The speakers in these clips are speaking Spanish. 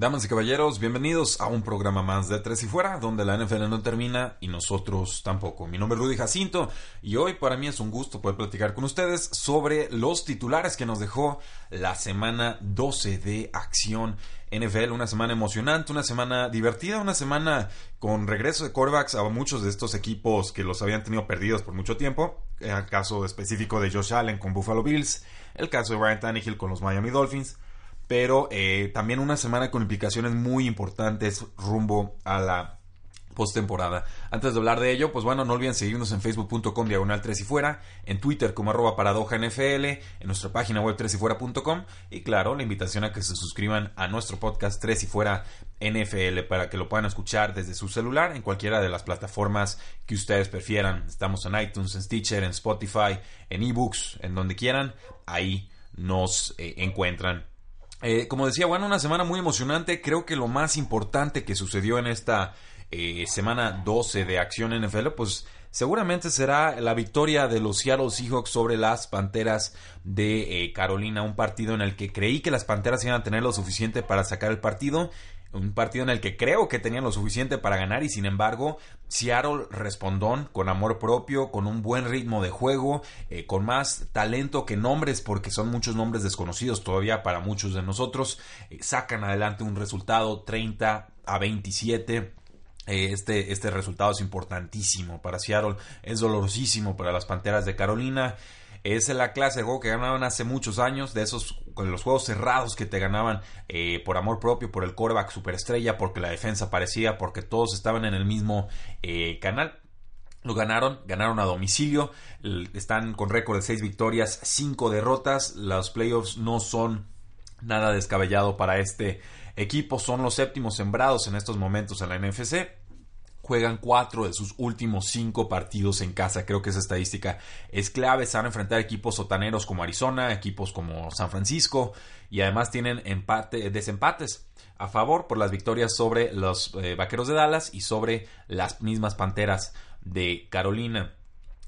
Damas y caballeros, bienvenidos a un programa más de Tres y Fuera, donde la NFL no termina y nosotros tampoco. Mi nombre es Rudy Jacinto y hoy para mí es un gusto poder platicar con ustedes sobre los titulares que nos dejó la semana 12 de acción NFL. Una semana emocionante, una semana divertida, una semana con regreso de quarterbacks a muchos de estos equipos que los habían tenido perdidos por mucho tiempo. El caso específico de Josh Allen con Buffalo Bills, el caso de Ryan Tannehill con los Miami Dolphins pero eh, también una semana con implicaciones muy importantes rumbo a la postemporada. Antes de hablar de ello, pues bueno, no olviden seguirnos en facebook.com diagonal 3 y fuera, en Twitter como arroba paradoja NFL, en nuestra página web 3 y fuera.com y claro, la invitación a que se suscriban a nuestro podcast 3 y fuera NFL para que lo puedan escuchar desde su celular en cualquiera de las plataformas que ustedes prefieran. Estamos en iTunes, en Stitcher, en Spotify, en eBooks, en donde quieran, ahí nos eh, encuentran. Eh, como decía, bueno, una semana muy emocionante. Creo que lo más importante que sucedió en esta eh, semana 12 de acción NFL, pues seguramente será la victoria de los Seattle Seahawks sobre las Panteras de eh, Carolina. Un partido en el que creí que las Panteras iban a tener lo suficiente para sacar el partido un partido en el que creo que tenían lo suficiente para ganar y sin embargo Seattle respondón con amor propio, con un buen ritmo de juego, eh, con más talento que nombres porque son muchos nombres desconocidos todavía para muchos de nosotros, eh, sacan adelante un resultado 30 a 27. Eh, este, este resultado es importantísimo para Seattle, es dolorosísimo para las Panteras de Carolina. Es la clase de juego que ganaban hace muchos años, de esos con los juegos cerrados que te ganaban eh, por amor propio, por el coreback superestrella, porque la defensa parecía, porque todos estaban en el mismo eh, canal. Lo ganaron, ganaron a domicilio, están con récord de 6 victorias, 5 derrotas. Los playoffs no son nada descabellado para este equipo, son los séptimos sembrados en estos momentos en la NFC juegan cuatro de sus últimos cinco partidos en casa. Creo que esa estadística es clave. Se van a enfrentar equipos sotaneros como Arizona, equipos como San Francisco y además tienen empate, desempates a favor por las victorias sobre los eh, Vaqueros de Dallas y sobre las mismas Panteras de Carolina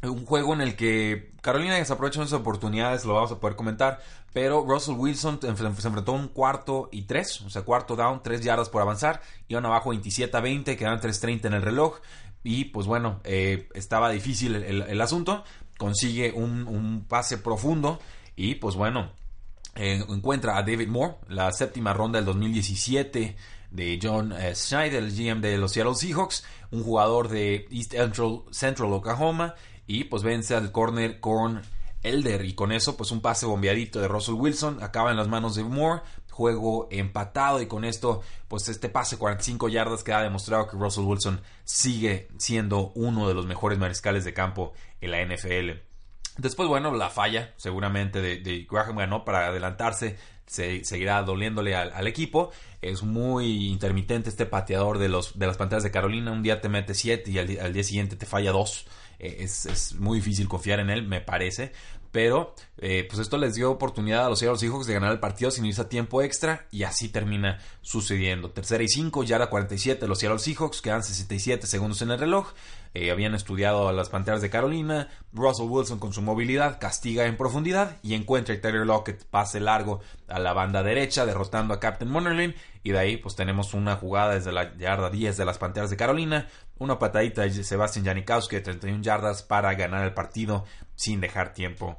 un juego en el que Carolina desaprovecha esas oportunidades, lo vamos a poder comentar, pero Russell Wilson se enfrentó a un cuarto y tres, o sea, cuarto down, tres yardas por avanzar, iban abajo 27 a 20, quedaban 3.30 en el reloj, y pues bueno, eh, estaba difícil el, asunto, consigue un, pase profundo, y pues bueno, eh, encuentra a David Moore, la séptima ronda del 2017 de John eh, Schneider, el GM de los Seattle Seahawks, un jugador de East Central Oklahoma, y pues vence al corner con Elder y con eso pues un pase bombeadito de Russell Wilson acaba en las manos de Moore juego empatado y con esto pues este pase 45 yardas que ha demostrado que Russell Wilson sigue siendo uno de los mejores mariscales de campo en la NFL después bueno la falla seguramente de, Graham ganó para adelantarse se, seguirá doliéndole al, equipo. Es muy intermitente este pateador de, los, de las Panteras de Carolina. Un día te mete 7 y al, al, día siguiente te falla 2. Eh, es, muy difícil confiar en él, me parece. Pero eh, pues esto les dio oportunidad a los Seattle Seahawks de ganar el partido sin irse a tiempo extra y así termina sucediendo. Tercera y 5, ya la 47 los Seattle Seahawks, quedan 67 segundos en el reloj. Eh, habían estudiado las Panteras de Carolina. Russell Wilson con su movilidad castiga en profundidad y encuentra a Taylor Lockett pase largo a la banda derecha derrotando a Captain Monerlin y de ahí pues tenemos una jugada desde la yarda 10 de las Panteras de Carolina, una patadita de Sebastian Janikowski de 31 yardas para ganar el partido sin dejar tiempo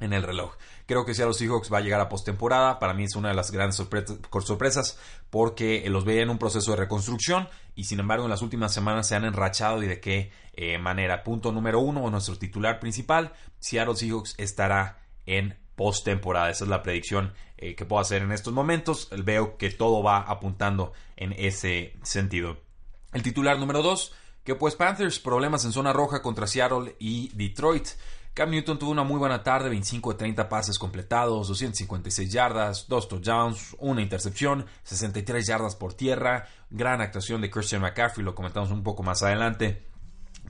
en el reloj. Creo que los Seahawks va a llegar a postemporada, para mí es una de las grandes sorpresas porque los veía en un proceso de reconstrucción y sin embargo en las últimas semanas se han enrachado y de qué eh, manera. Punto número uno, nuestro titular principal, Seattle Seahawks estará en postemporada. Esa es la predicción eh, que puedo hacer en estos momentos. Veo que todo va apuntando en ese sentido. El titular número dos, que pues Panthers problemas en zona roja contra Seattle y Detroit. Cam Newton tuvo una muy buena tarde, 25 de 30 pases completados, 256 yardas, 2 touchdowns, una intercepción, 63 yardas por tierra, gran actuación de Christian McCaffrey, lo comentamos un poco más adelante.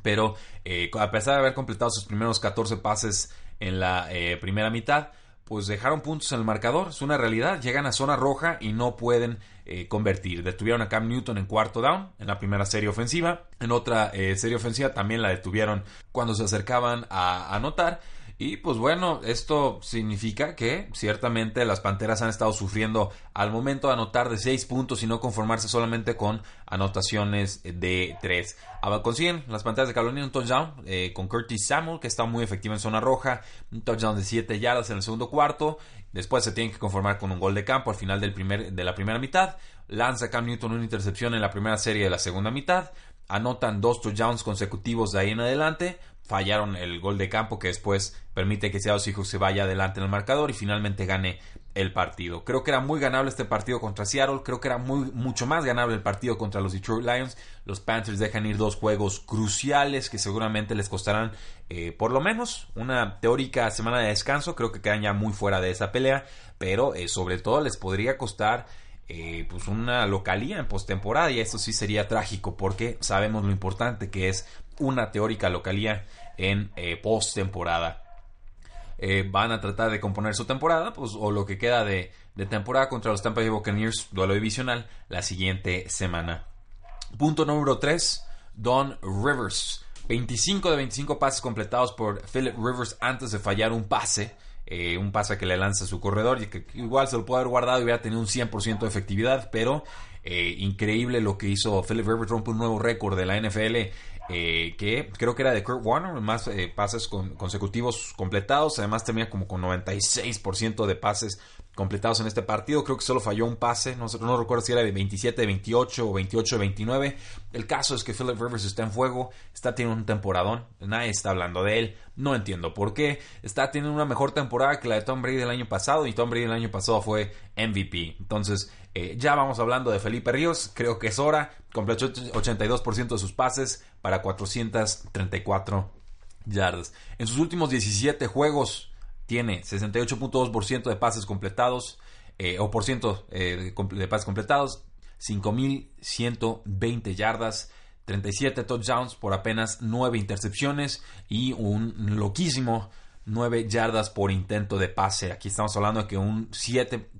Pero eh, a pesar de haber completado sus primeros 14 pases en la eh, primera mitad, pues dejaron puntos en el marcador. Es una realidad. Llegan a zona roja y no pueden eh, convertir. Detuvieron a Cam Newton en cuarto down en la primera serie ofensiva. En otra serie ofensiva también la detuvieron cuando se acercaban a anotar. Y pues bueno, esto significa que ciertamente las Panteras han estado sufriendo al momento anotar de 6 puntos y no conformarse solamente con anotaciones de 3. Consiguen las Panteras de Carolina un touchdown eh, con Curtis Samuel, que está muy efectivo en zona roja, un touchdown de 7 yardas en el segundo cuarto. Después se tienen que conformar con un gol de campo al final del primer, de la primera mitad. Lanza Cam Newton una intercepción en la primera serie de la segunda mitad. Anotan dos touchdowns consecutivos de ahí en adelante fallaron el gol de campo que después permite que Seattle Seahawks se vaya adelante en el marcador y finalmente gane el partido. Creo que era muy ganable este partido contra Seattle, creo que era muy, mucho más ganable el partido contra los Detroit Lions. Los Panthers dejan ir dos juegos cruciales que seguramente les costarán eh, por lo menos una teórica semana de descanso. Creo que quedan ya muy fuera de esa pelea, pero eh, sobre todo les podría costar eh, pues una localía en postemporada y esto sí sería trágico porque sabemos lo importante que es una teórica localía en eh, postemporada. Eh, van a tratar de componer su temporada, pues, o lo que queda de, temporada contra los Tampa Bay Buccaneers, duelo divisional, la siguiente semana. Punto número 3, Don Rivers. 25 de 25 pases completados por Philip Rivers antes de fallar un pase. Eh, un pase que le lanza su corredor y que igual se lo puede haber guardado y hubiera tenido un 100% de efectividad, pero increíble lo que hizo Philip Rivers, rompe un nuevo récord de la NFL eh, que creo que era de Kurt Warner, más eh, pases consecutivos completados, además tenía como con 96% de pases completados en este partido, creo que solo falló un pase, no, no recuerdo si era de 27 de 28 o 28 de 29, el caso es que Philip Rivers está en fuego, está teniendo un temporadón, nadie está hablando de él, no entiendo por qué, está teniendo una mejor temporada que la de Tom Brady del año pasado y Tom Brady el año pasado fue MVP, entonces eh, ya vamos hablando de Felipe Ríos, creo que es hora, completó 82% de sus pases para 434 yardas. En sus últimos 17 juegos tiene 68.2% de pases completados, eh, o por ciento eh, de pases completados, 5.120 yardas, 37 touchdowns por apenas 9 intercepciones y un loquísimo 9 yardas por intento de pase. Aquí estamos hablando de que un 7,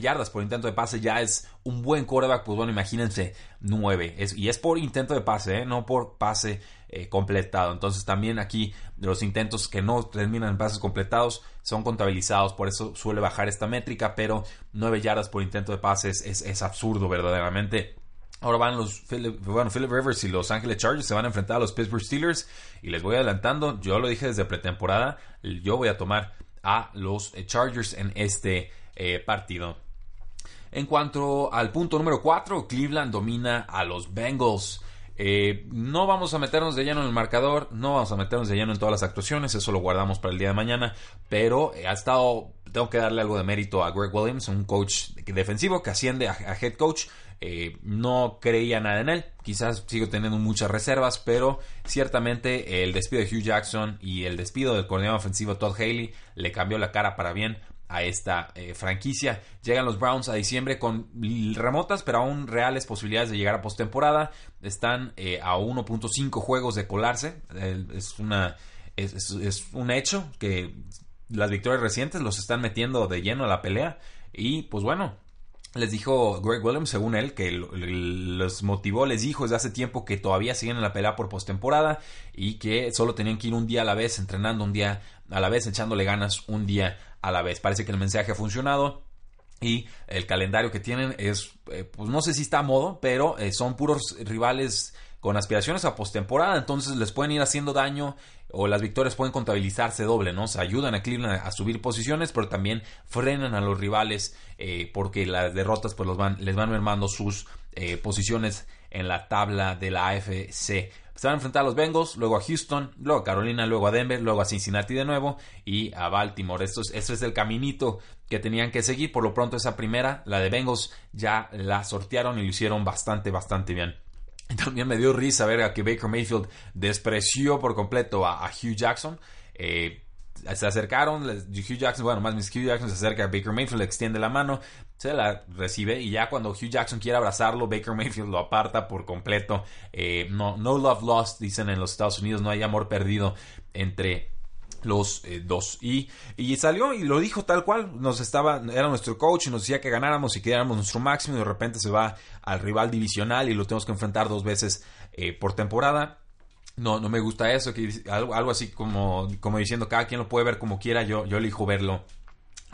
yardas por intento de pase ya es un buen quarterback. Pues bueno, imagínense 9. Es, y es por intento de pase, ¿eh? no por pase eh, completado. Entonces también aquí los intentos que no terminan en pases completados son contabilizados. Por eso suele bajar esta métrica. Pero 9 yardas por intento de pase es, absurdo verdaderamente. Ahora van los bueno, Philip Rivers y los Angeles Chargers se van a enfrentar a los Pittsburgh Steelers y les voy adelantando, yo lo dije desde pretemporada, yo voy a tomar a los eh, Chargers en este eh, partido. En cuanto al punto número 4, Cleveland domina a los Bengals. Eh, no vamos a meternos de lleno en el marcador, no vamos a meternos de lleno en todas las actuaciones, eso lo guardamos para el día de mañana, pero ha estado, tengo que darle algo de mérito a Greg Williams, un coach defensivo que asciende a head coach eh, no creía nada en él. Quizás sigo teniendo muchas reservas, pero ciertamente el despido de Hugh Jackson y el despido del coordinador ofensivo Todd Haley le cambió la cara para bien a esta eh, franquicia. Llegan los Browns a diciembre con remotas, pero aún reales posibilidades de llegar a postemporada. Están eh, a 1.5 juegos de colarse. es, una, un hecho que las victorias recientes los están metiendo de lleno a la pelea. Y pues bueno, les dijo Greg Williams, según él, que los motivó, les dijo desde hace tiempo que todavía siguen en la pelea por postemporada y que solo tenían que ir un día a la vez, entrenando un día a la vez, echándole ganas un día a la vez. Parece que el mensaje ha funcionado. Y el calendario que tienen es, eh, pues no sé si está a modo, pero eh, son puros rivales con aspiraciones a postemporada, entonces les pueden ir haciendo daño o las victorias pueden contabilizarse doble, ¿no? Se ayudan a Cleveland a subir posiciones, pero también frenan a los rivales eh, porque las derrotas pues los van, les van mermando sus posiciones en la tabla de la AFC. Se van a enfrentar a los Bengals, luego a Houston, luego a Carolina, luego a Denver, luego a Cincinnati de nuevo y a Baltimore. Esto es, esto es el caminito que tenían que seguir. Por lo pronto esa primera, la de Bengals, ya la sortearon y lo hicieron bastante, bastante bien. También me dio risa ver a que Baker Mayfield despreció por completo a, Hugh Jackson. Eh, se acercaron, Hugh Jackson, bueno, más Hugh Jackson se acerca a Baker Mayfield, le extiende la mano, se la recibe y ya cuando Hugh Jackson quiere abrazarlo, Baker Mayfield lo aparta por completo. Eh, no, no love lost, dicen en los Estados Unidos, no hay amor perdido entre los eh, dos. Y, y salió y lo dijo tal cual. Nos estaba, era nuestro coach y nos decía que ganáramos y que diéramos nuestro máximo. Y de repente se va al rival divisional y lo tenemos que enfrentar dos veces eh, por temporada. No, no me gusta eso, que algo, algo así como, como diciendo cada quien lo puede ver como quiera, yo, yo elijo verlo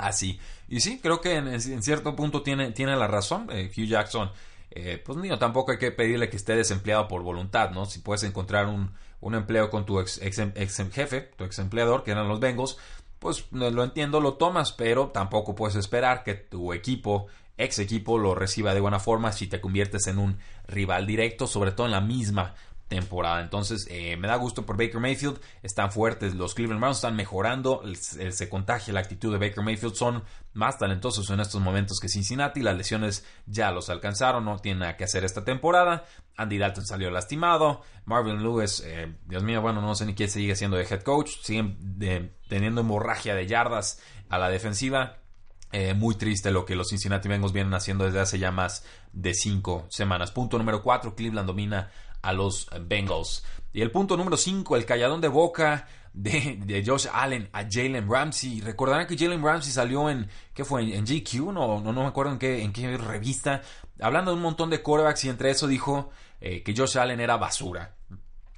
así. Y sí, creo que en, cierto punto tiene, tiene la razón eh, Hugh Jackson. Eh, pues niño, tampoco hay que pedirle que esté desempleado por voluntad, ¿no? Si puedes encontrar un, un empleo con tu ex, ex, jefe, tu ex empleador, que eran los Bengals, pues lo entiendo, lo tomas, pero tampoco puedes esperar que tu equipo, ex equipo, lo reciba de buena forma si te conviertes en un rival directo, sobre todo en la misma temporada. Entonces, eh, me da gusto por Baker Mayfield. Están fuertes. Los Cleveland Browns están mejorando. se contagia la actitud de Baker Mayfield. Son más talentosos en estos momentos que Cincinnati. Las lesiones ya los alcanzaron. No tienen nada que hacer esta temporada. Andy Dalton salió lastimado. Marvin Lewis, eh, Dios mío, bueno, no sé ni quién sigue siendo de head coach. Siguen teniendo hemorragia de yardas a la defensiva. Eh, muy triste lo que los Cincinnati Bengals vienen haciendo desde hace ya más de cinco semanas. Punto número 4, Cleveland domina a los Bengals. Y el punto número 5, el calladón de boca de, Josh Allen a Jalen Ramsey. Recordarán que Jalen Ramsey salió en, ¿qué fue? En, GQ, no, no, me acuerdo en qué, en qué revista, hablando de un montón de corebacks y entre eso dijo eh, que Josh Allen era basura.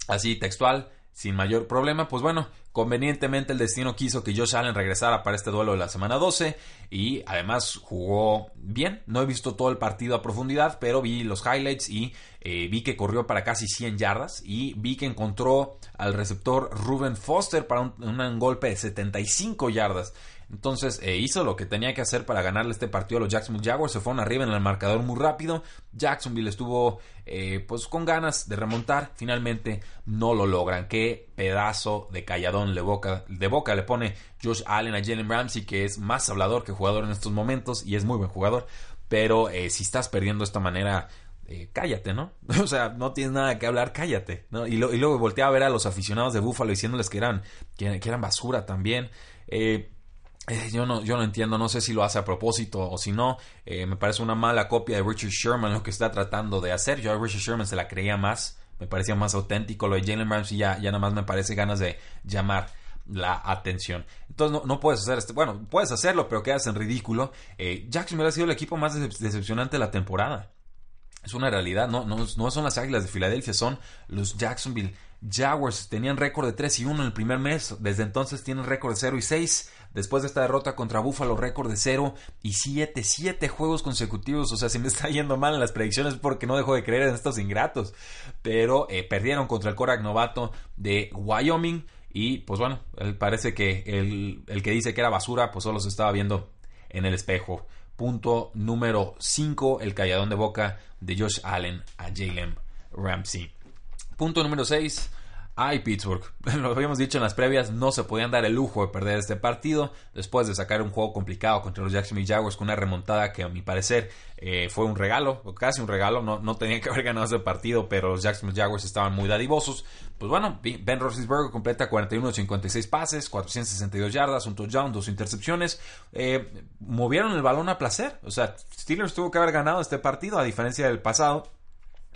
Así, textual, sin mayor problema. Pues bueno, convenientemente el destino quiso que Josh Allen regresara para este duelo de la semana 12 y además jugó bien. No he visto todo el partido a profundidad, pero vi los highlights y eh, vi que corrió para casi 100 yardas y vi que encontró al receptor Ruben Foster para un golpe de 75 yardas. Entonces eh, hizo lo que tenía que hacer para ganarle este partido a los Jacksonville Jaguars. Se fueron arriba en el marcador muy rápido. Jacksonville estuvo eh, pues con ganas de remontar. Finalmente no lo logran. Qué pedazo de calladón de boca, de boca le pone Josh Allen a Jalen Ramsey, que es más hablador que jugador en estos momentos y es muy buen jugador. Pero eh, si estás perdiendo de esta manera, cállate, ¿no? O sea, no tienes nada que hablar, cállate, ¿no? Y, luego volteé a ver a los aficionados de Buffalo diciéndoles que eran, que, eran basura también. Eh, eh, yo, no, yo no entiendo, no sé si lo hace a propósito o si no. Eh, me parece una mala copia de Richard Sherman lo que está tratando de hacer. Yo a Richard Sherman se la creía más, me parecía más auténtico. Lo de Jalen Ramsey ya, ya nada más me parece ganas de llamar la atención. Entonces no, puedes hacer este, bueno, puedes hacerlo, pero quedas en ridículo. Eh, Jacksonville ha sido el equipo más decepcionante de la temporada. Es una realidad, no, no, no son las Águilas de Filadelfia, son los Jacksonville Jaguars. Tenían récord de 3 y 1 en el primer mes, desde entonces tienen récord de 0 y 6. Después de esta derrota contra Buffalo, récord de 0 y 7, 7 juegos consecutivos. O sea, si me está yendo mal en las predicciones porque no dejo de creer en estos ingratos. Pero eh, perdieron contra el Korak novato de Wyoming. Y pues bueno, parece que el, el que dice que era basura, pues solo se estaba viendo en el espejo. Punto número 5, el calladón de boca de Josh Allen a Jalen Ramsey. Punto número 6. Ay, Pittsburgh. Lo habíamos dicho en las previas, no se podían dar el lujo de perder este partido después de sacar un juego complicado contra los Jacksonville Jaguars con una remontada que a mi parecer eh, fue un regalo, o casi un regalo. No, no tenían que haber ganado ese partido, pero los Jacksonville Jaguars estaban muy dadivosos. Pues bueno, Ben Roethlisberger completa 41 de 56 pases, 462 yardas, un touchdown, dos intercepciones. Eh, movieron el balón a placer. O sea, Steelers tuvo que haber ganado este partido a diferencia del pasado.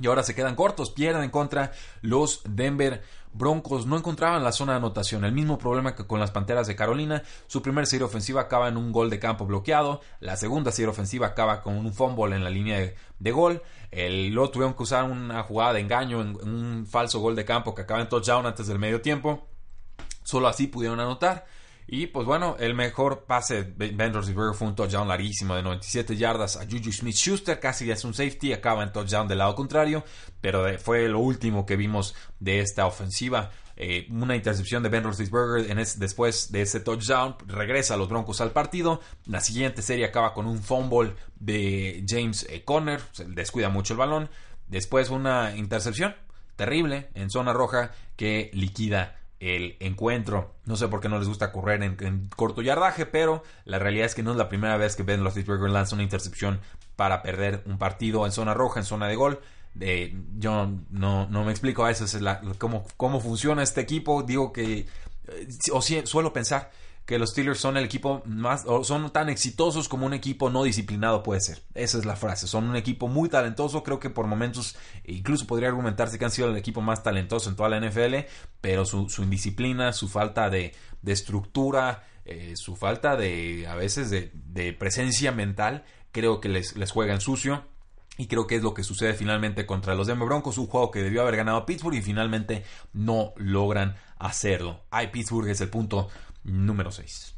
Y ahora se quedan cortos, pierden en contra los Denver Broncos. No encontraban la zona de anotación. El mismo problema que con las Panteras de Carolina. Su primer serie ofensiva acaba en un gol de campo bloqueado. La segunda serie ofensiva acaba con un fumble en la línea de, gol. El, luego tuvieron que usar una jugada de engaño en, un falso gol de campo que acaba en touchdown antes del medio tiempo. Solo así pudieron anotar. Y pues bueno, el mejor pase de Ben Roethlisberger fue un touchdown larguísimo de 97 yardas a Juju Smith-Schuster, casi es un safety, acaba en touchdown del lado contrario, pero fue lo último que vimos de esta ofensiva. Eh, una intercepción de Ben Roethlisberger después de ese touchdown regresa a los Broncos al partido. La siguiente serie acaba con un fumble de James eh, Conner, se descuida mucho el balón. Después una intercepción terrible en zona roja que liquida el encuentro. No sé por qué no les gusta correr en, corto yardaje, pero la realidad es que no es la primera vez que Ben Roethlisberger lanza una intercepción para perder un partido en zona roja, en zona de gol. yo no, no me explico a veces cómo, cómo funciona este equipo. Digo que eh, o suelo pensar que los Steelers son el equipo más, son tan exitosos como un equipo no disciplinado puede ser. Esa es la frase. Son un equipo muy talentoso. Creo que por momentos, incluso podría argumentarse que han sido el equipo más talentoso en toda la NFL, pero su, indisciplina, su falta de, estructura, eh, su falta de, a veces, de, presencia mental, creo que les, les juega en sucio. Y creo que es lo que sucede finalmente contra los Denver Broncos, un juego que debió haber ganado Pittsburgh y finalmente no logran hacerlo. Ay, Pittsburgh es el punto número 6.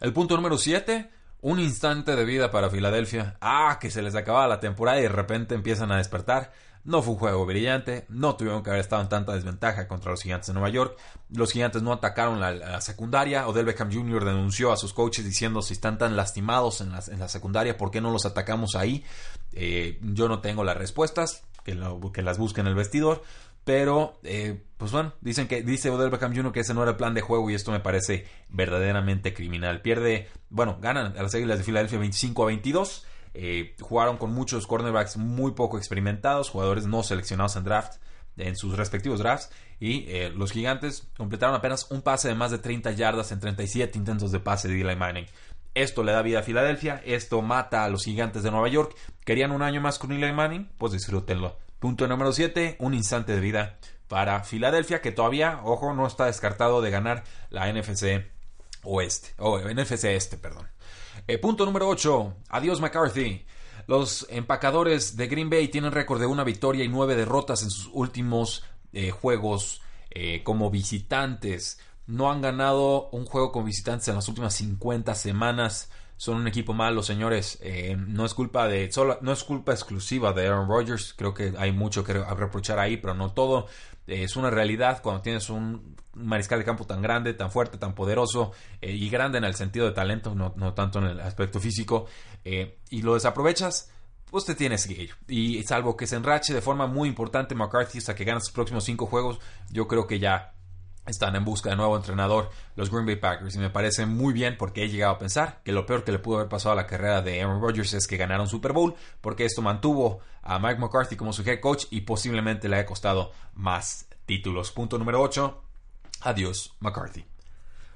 El punto número 7, un instante de vida para Filadelfia. Ah, que se les acababa la temporada y de repente empiezan a despertar. No fue un juego brillante, no tuvieron que haber estado en tanta desventaja contra los gigantes de Nueva York. Los gigantes no atacaron la, secundaria. Odell Beckham Jr. denunció a sus coaches diciendo si están tan lastimados en la, secundaria, ¿por qué no los atacamos ahí? Eh, yo no tengo las respuestas, que, que las busquen en el vestidor. Pero, eh, pues bueno, dicen que, dice Odell Beckham Jr. que ese no era el plan de juego y esto me parece verdaderamente criminal. Pierde, bueno, ganan a las Águilas de Filadelfia 25 a 22. Eh, jugaron con muchos cornerbacks muy poco experimentados, jugadores no seleccionados en draft, en sus respectivos drafts. Y eh, los gigantes completaron apenas un pase de más de 30 yardas en 37 intentos de pase de Eli Manning. Esto le da vida a Filadelfia, esto mata a los gigantes de Nueva York. ¿Querían un año más con Eli Manning? Pues disfrútenlo. Punto número 7, un instante de vida para Filadelfia, que todavía, ojo, no está descartado de ganar la NFC Oeste, o NFC Este, perdón. Eh, punto número 8, adiós McCarthy. Los empacadores de Green Bay tienen récord de una victoria y nueve derrotas en sus últimos eh, juegos eh, como visitantes. No han ganado un juego como visitantes en las últimas 50 semanas son un equipo malo, señores. Eh, no es culpa de, solo, no es culpa exclusiva de Aaron Rodgers. Creo que hay mucho que reprochar ahí, pero no todo. Eh, es una realidad cuando tienes un mariscal de campo tan grande, tan fuerte, tan poderoso eh, y grande en el sentido de talento, no, tanto en el aspecto físico, y lo desaprovechas. Pues te tienes que ir. Y salvo que se enrache de forma muy importante McCarthy hasta que gane sus próximos cinco juegos, yo creo que ya están en busca de nuevo entrenador los Green Bay Packers y me parece muy bien porque he llegado a pensar que lo peor que le pudo haber pasado a la carrera de Aaron Rodgers es que ganaron Super Bowl porque esto mantuvo a Mike McCarthy como su head coach y posiblemente le haya costado más títulos. Punto número 8. Adiós McCarthy.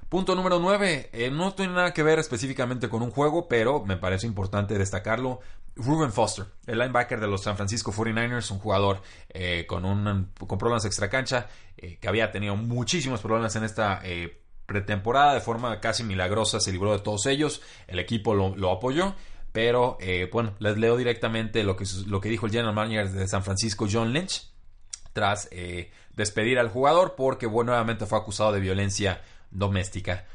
Punto número 9. Eh, no tiene nada que ver específicamente con un juego, pero me parece importante destacarlo. Ruben Foster, el linebacker de los San Francisco 49ers, un jugador eh, con, un, con problemas extra cancha, eh, que había tenido muchísimos problemas en esta eh, pretemporada, de forma casi milagrosa se libró de todos ellos, el equipo lo, apoyó, pero bueno, les leo directamente lo que, lo que dijo el general manager de San Francisco, John Lynch, tras despedir al jugador porque nuevamente fue acusado de violencia doméstica.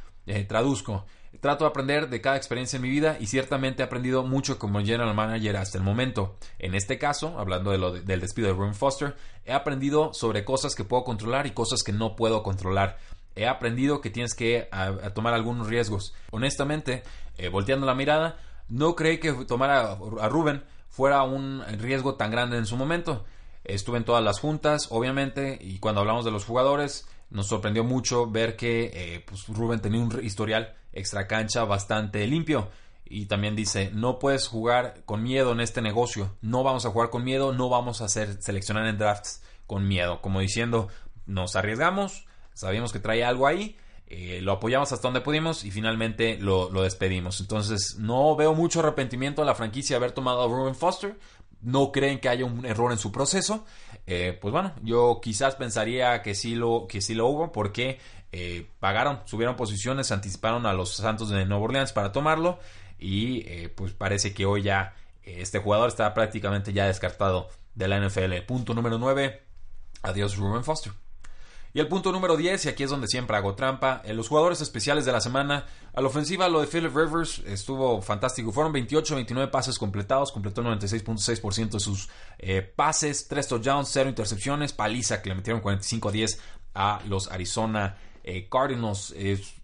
traduzco. Trato de aprender de cada experiencia en mi vida y ciertamente he aprendido mucho como general manager hasta el momento. En este caso, hablando del despido de Ruben Foster, he aprendido sobre cosas que puedo controlar y cosas que no puedo controlar. He aprendido que tienes que tomar algunos riesgos. Honestamente, eh, volteando la mirada, no creí que tomar a, a fuera un riesgo tan grande en su momento. Estuve en todas las juntas, obviamente, y cuando hablamos de los jugadores, nos sorprendió mucho ver que eh, pues Rubén tenía un historial extra cancha bastante limpio. Y también dice, no puedes jugar con miedo en este negocio. No vamos a jugar con miedo, no vamos a hacer seleccionar en drafts con miedo. Como diciendo, nos arriesgamos, sabíamos que traía algo ahí, eh, lo apoyamos hasta donde pudimos y finalmente lo, lo, despedimos. Entonces, no veo mucho arrepentimiento a la franquicia de haber tomado a Ruben Foster no creen que haya un error en su proceso, eh, pues bueno, yo quizás pensaría que sí lo, que sí lo hubo porque eh, pagaron, subieron posiciones, anticiparon a los Santos de Nueva Orleans para tomarlo y eh, pues parece que hoy ya este jugador está prácticamente ya descartado de la NFL. Punto número 9. Adiós Ruben Foster. Y el punto número 10, y aquí es donde siempre hago trampa, en los jugadores especiales de la semana, a la ofensiva lo de Philip Rivers estuvo fantástico. Fueron 28, 29 pases completados, completó el 96.6% de sus eh, pases, 3 touchdowns, 0 intercepciones, paliza que le metieron 45-10 a los Arizona eh, Cardinals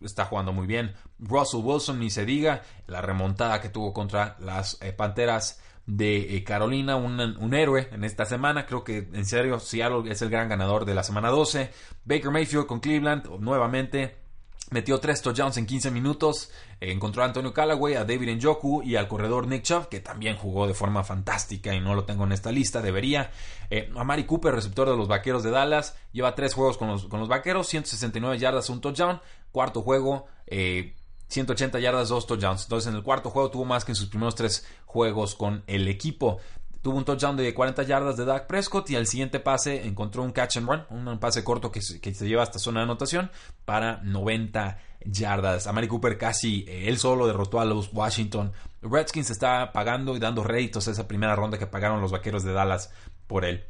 está jugando muy bien. Russell Wilson, ni se diga, la remontada que tuvo contra las eh, Panteras de eh, Carolina, un, héroe en esta semana. Creo que en serio Seattle es el gran ganador de la semana 12. Baker Mayfield con Cleveland nuevamente. Metió tres touchdowns en 15 minutos. encontró a Antonio Callaway, a David Njoku y al corredor Nick Chubb, que también jugó de forma fantástica y no lo tengo en esta lista, debería. Eh, a Mari Cooper, receptor de los vaqueros de Dallas, lleva tres juegos con los, con los vaqueros, 169 yardas, un touchdown. Cuarto juego, 180 yardas, dos touchdowns. Entonces en el cuarto juego tuvo más que en sus primeros tres juegos con el equipo. Tuvo un touchdown de 40 yardas de Dak Prescott y al siguiente pase encontró un catch and run, un pase corto que que se lleva hasta zona de anotación para 90 yardas. Amari Cooper casi eh, él solo derrotó a los Washington Redskins. Está pagando y dando réditos a esa primera ronda que pagaron los vaqueros de Dallas por él.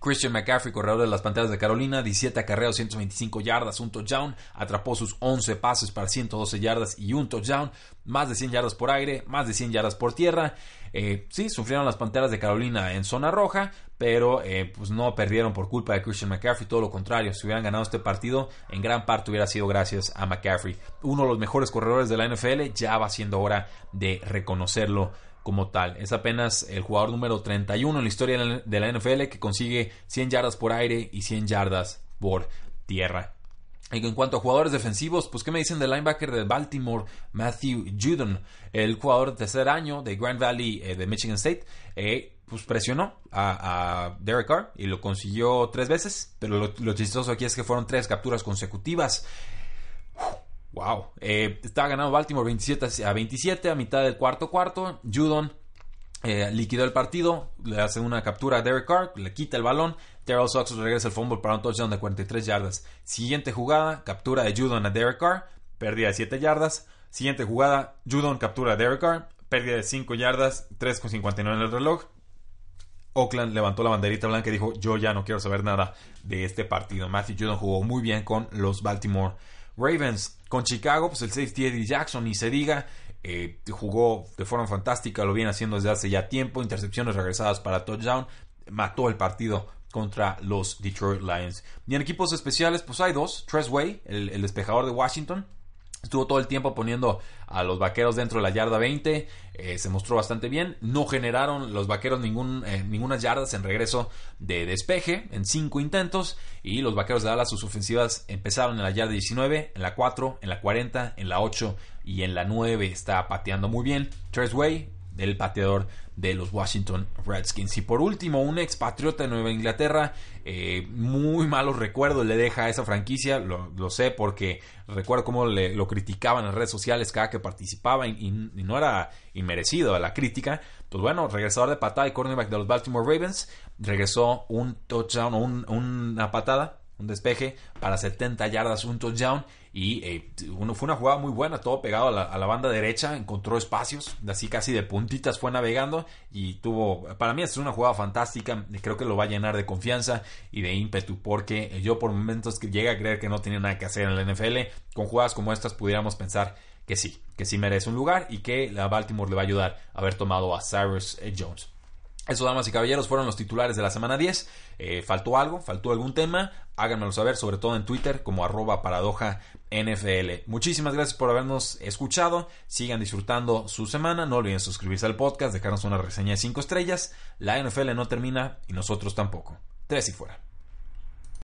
Christian McCaffrey, corredor de las Panteras de Carolina, 17 acarreos, 125 yardas, un touchdown, atrapó sus 11 pases para 112 yardas y un touchdown, más de 100 yardas por aire, más de 100 yardas por tierra. Eh, sí, sufrieron las Panteras de Carolina en zona roja, pero eh, pues no perdieron por culpa de Christian McCaffrey, todo lo contrario, si hubieran ganado este partido, en gran parte hubiera sido gracias a McCaffrey. Uno de los mejores corredores de la NFL, ya va siendo hora de reconocerlo como tal. Es apenas el jugador número 31 en la historia de la NFL que consigue 100 yardas por aire y 100 yardas por tierra. Y en cuanto a jugadores defensivos, pues ¿qué me dicen del linebacker de Baltimore, Matthew Judon? El jugador de tercer año de Grand Valley eh, de Michigan State, eh, pues presionó a, Derek Carr y lo consiguió tres veces, pero lo, lo chistoso aquí es que fueron tres capturas consecutivas. Wow. Eh, estaba ganando Baltimore 27 a 27 a mitad del cuarto cuarto. Judon eh, liquidó el partido, le hace una captura a Derek Carr, le quita el balón. Terrell Sox regresa el fumble para un touchdown de 43 yardas. Siguiente jugada, captura de Judon a Derek Carr, pérdida de 7 yardas. Siguiente jugada, Judon captura a Derek Carr, pérdida de 5 yardas, 3.59 en el reloj. Oakland levantó la banderita blanca y dijo, yo ya no quiero saber nada de este partido. Matthew Judon jugó muy bien con los Baltimore Ravens. Con Chicago, pues el safety Eddie Jackson, y se diga, eh, jugó de forma fantástica, lo viene haciendo desde hace ya tiempo, intercepciones regresadas para touchdown, mató el partido contra los Detroit Lions. Y en equipos especiales, pues hay dos, Tress Way, el despejador de Washington, Estuvo todo el tiempo poniendo a los vaqueros dentro de la yarda 20. Eh, se mostró bastante bien. No generaron los vaqueros ningún, eh, ninguna yardas en regreso de despeje en cinco intentos. Y los vaqueros de Dallas, sus ofensivas empezaron en la yarda 19, en la 4, en la 40, en la 8 y en la 9. Está pateando muy bien. Way, el pateador de los Washington Redskins. Y por último, un expatriota de Nueva Inglaterra, eh, muy malos recuerdos le deja a esa franquicia, lo, sé porque recuerdo cómo le, lo criticaban en redes sociales cada que participaba y, no era inmerecido a la crítica. Pues bueno, regresador de patada y cornerback de los Baltimore Ravens, regresó un touchdown o una patada un despeje para 70 yardas, un touchdown. Y eh, fue una jugada muy buena, todo pegado a la, banda derecha, encontró espacios, así casi de puntitas fue navegando y tuvo, para mí es una jugada fantástica, creo que lo va a llenar de confianza y de ímpetu, porque yo por momentos que llega a creer que no tiene nada que hacer en la NFL, con jugadas como estas pudiéramos pensar que sí, que sí merece un lugar y que la Baltimore le va a ayudar a haber tomado a Cyrus eh, Jones. Eso, damas y caballeros, fueron los titulares de la semana 10. Eh, ¿Faltó algo? ¿Faltó algún tema? Háganmelo saber, sobre todo en Twitter, como arroba paradoja NFL. Muchísimas gracias por habernos escuchado. Sigan disfrutando su semana. No olviden suscribirse al podcast, dejarnos una reseña de 5 estrellas. La NFL no termina y nosotros tampoco. Tres y fuera.